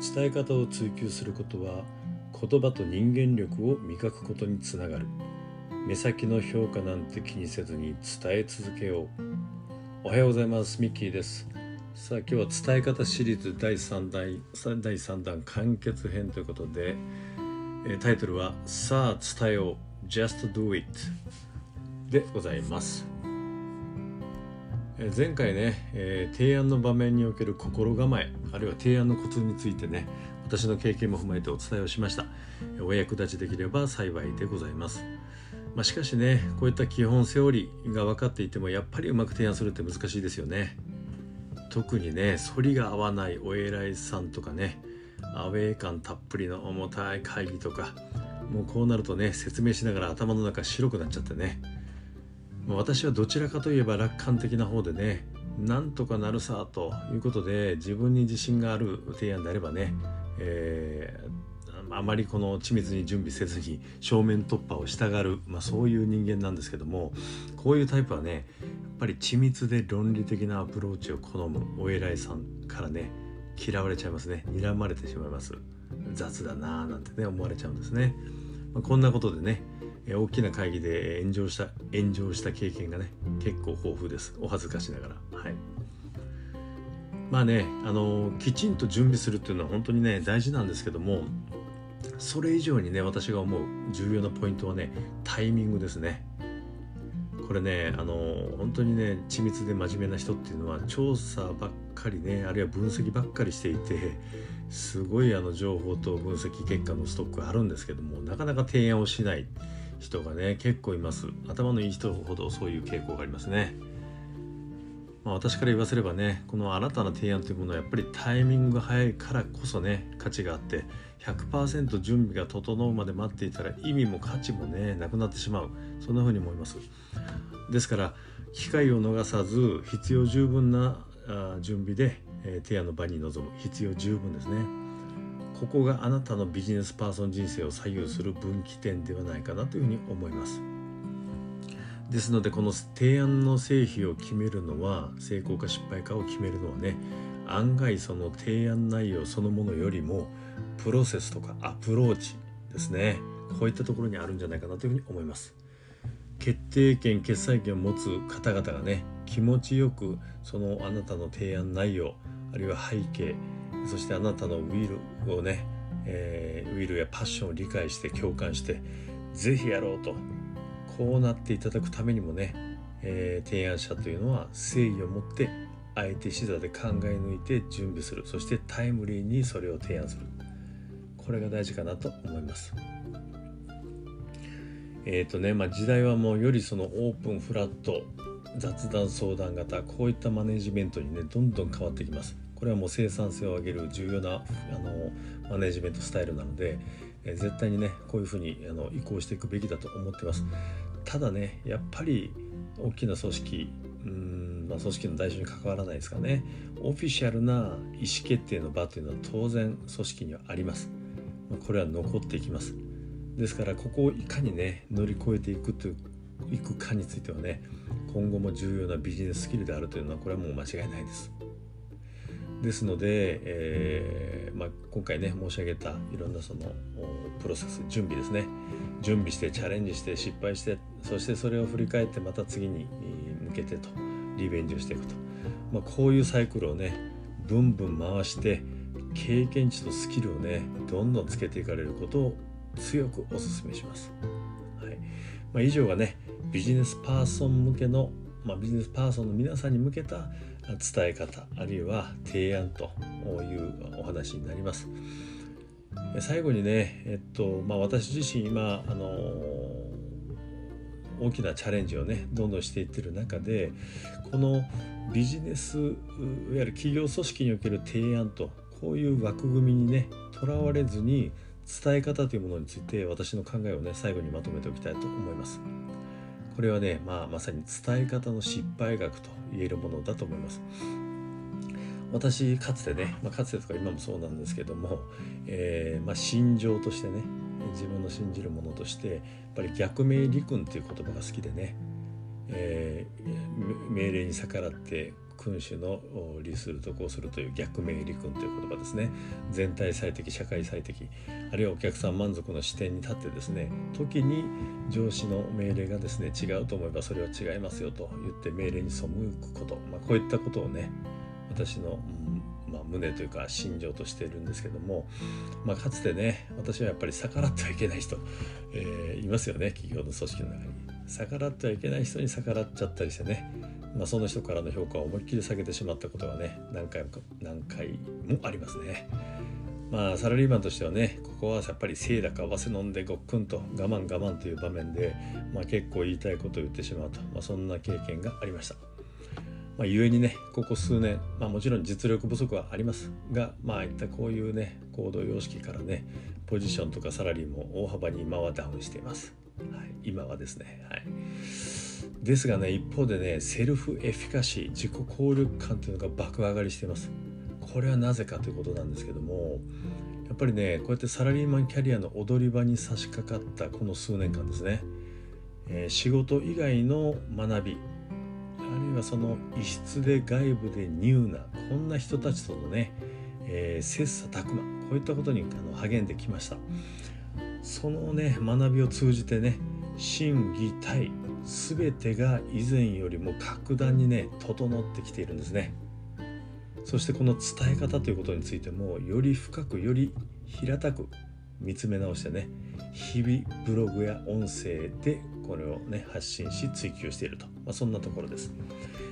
伝え方を追求することは言葉と人間力を磨くことにつながる。目先の評価なんて気にせずに伝え続けよう。おはようございます。ミッキーです。さあ今日は伝え方シリーズ第3弾第3弾完結編ということでタイトルはさあ伝えよう。Just Do It でございます。前回ね、えー、提案の場面における心構えあるいは提案のコツについてね私の経験も踏まえてお伝えをしました。お役立ちできれば幸いでございます、まあ、しかしねこういった基本セオリーが分かっていてもやっぱりうまく提案するって難しいですよね。特にね反りが合わないお偉いさんとかねアウェー感たっぷりの重たい会議とかもうこうなるとね説明しながら頭の中白くなっちゃってね。私はどちらかといえば楽観的な方でねなんとかなるさということで自分に自信がある提案であればね、えー、あまりこの緻密に準備せずに正面突破をしたがる、まあ、そういう人間なんですけどもこういうタイプはねやっぱり緻密で論理的なアプローチを好むお偉いさんからね嫌われちゃいますね。睨まれてしまいます。雑だなーなんてね思われちゃうんですね、まあ、こんなことでね大きな会議で炎上した炎上した経験がね結構豊富です。お恥ずかしながら。はい。まあねあのきちんと準備するっていうのは本当にね大事なんですけどもそれ以上にね私が思う重要なポイントはねタイミングですね。これねあの本当にね緻密で真面目な人っていうのは調査ばっかりねあるいは分析ばっかりしていてすごいあの情報と分析結果のストックあるんですけどもなかなか提案をしない。人がね結構います。頭のいい人ほどそういう傾向がありますね、まあ、私から言わせればねこの新たな提案というものはやっぱりタイミングが早いからこそね価値があって100%準備が整うまで待っていたら意味も価値もねなくなってしまう。そんな風に思います。ですから機会を逃さず必要十分な準備で、提案の場に臨む。必要十分ですね。ここがあなたのビジネスパーソン人生を左右する分岐点ではないかなというふうに思います。ですのでこの提案の成否を決めるのは成功か失敗かを決めるのはね案外その提案内容そのものよりもプロセスとかアプローチですね。こういったところにあるんじゃないかなというふうに思います。決定権決裁権を持つ方々がね気持ちよくそのあなたの提案内容あるいは背景そしてあなたのウィルをね、えー、ウィルやパッションを理解して共感して是非やろうとこうなっていただくためにもね、えー、提案者というのは誠意を持って相手視座で考え抜いて準備するそしてタイムリーにそれを提案するこれが大事かなと思います。えっ、ー、とね、まあ、時代はもうよりそのオープンフラット雑談相談型こういったマネジメントにねどんどん変わってきます。これはもう生産性を上げる重要なあのマネジメントスタイルなので、え絶対にねこういうふうにあの移行していくべきだと思ってます。ただねやっぱり大きな組織うん、まあ、組織の代表に関わらないですかね。オフィシャルな意思決定の場というのは当然組織にはあります。これは残っていきます。ですからここをいかにね乗り越えていくといういくかについてはね今後も重要なビジネススキルであるというのはこれはもう間違いないです。ですので、えー、まあ、今回ね申し上げたいろんなそのプロセス準備ですね。準備してチャレンジして失敗してそしてそれを振り返ってまた次に向けてとリベンジをしていくと、まあ、こういうサイクルをねブンブン回して経験値とスキルをねどんどんつけていかれることを強くお勧めします。はい。まあ、以上がねビジネスパーソン向けの、まあ、ビジネスパーソンの皆さんに向けた伝え方あるいは提案というお話になります。最後にね、えっとまあ、私自身今あの大きなチャレンジをねどんどんしていってる中でこのビジネスいわゆる企業組織における提案とこういう枠組みにねとらわれずに伝え方というものについて私の考えをね最後にまとめておきたいと思います。これはね、まあ、まさに伝え方の失敗学と言えるものだと思います。私かつてね、まあ、かつてとか今もそうなんですけども、えー、まあ、心情としてね自分の信じるものとしてやっぱり逆命理君っていう言葉が好きでね、えー、命令に逆らって君主の利するとこうするという逆命理君という言葉ですね全体最適社会最適あるいはお客さん満足の視点に立ってですね時に上司の命令がですね違うと思えばそれは違いますよと言って命令に背くこと、まあ、こういったことをね私の、まあ、胸というか心情としているんですけども、まあ、かつてね私はやっぱり逆らってはいけない人、えー、いますよね企業の組織の中に。逆らってはいけない人に逆らっちゃったりしてね、まあ、その人からの評価を思いっきり下げてしまったことがね何回も何回もありますね。まあサラリーマンとしてはねここはやっぱりせいだか合わせ飲んでごっくんと我慢我慢という場面で、まあ、結構言いたいことを言ってしまうと、まあ、そんな経験がありました。まあ、故にねここ数年、まあ、もちろん実力不足はありますがまあいったこういうね行動様式からねポジションとかサラリーも大幅に今はダウンしています。はい、今はですね。はい。ですがね一方でねセルフエフィカシー自己効力感というのが爆上がりしています。これはなぜかということなんですけどもやっぱりねこうやってサラリーマンキャリアの踊り場に差し掛かったこの数年間ですね、えー、仕事以外の学びあるいはその異質で外部でニューなこんな人たちとのね、えー、切磋琢磨こういったことにあの励んできました。そのね学びを通じてね心技体全てが以前よりも格段にね整ってきているんですね。そしてこの伝え方ということについてもより深くより平たく見つめ直してね日々ブログや音声でこれをね発信し追求していると、まあ、そんなところです、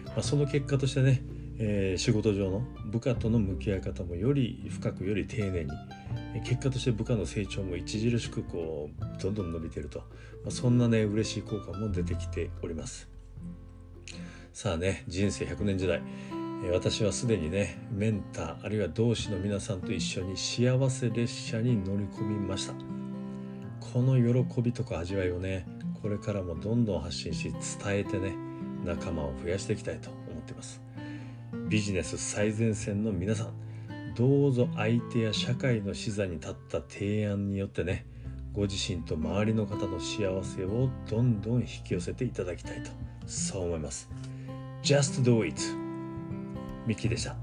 まあ、その結果としてね、えー、仕事上の部下との向き合い方もより深くより丁寧に結果として部下の成長も著しくこうどんどん伸びてると、まあ、そんなね嬉しい効果も出てきております。さあね人生100年時代。私はすでにねメンターあるいは同志の皆さんと一緒に幸せ列車に乗り込みました。この喜びとか味わいをねこれからもどんどん発信し伝えてね仲間を増やしていきたいと思っています。ビジネス最前線の皆さん。どうぞ相手や社会の視座に立った提案によってねご自身と周りの方の幸せをどんどん引き寄せていただきたいとそう思います。Just do it ミッキーでした。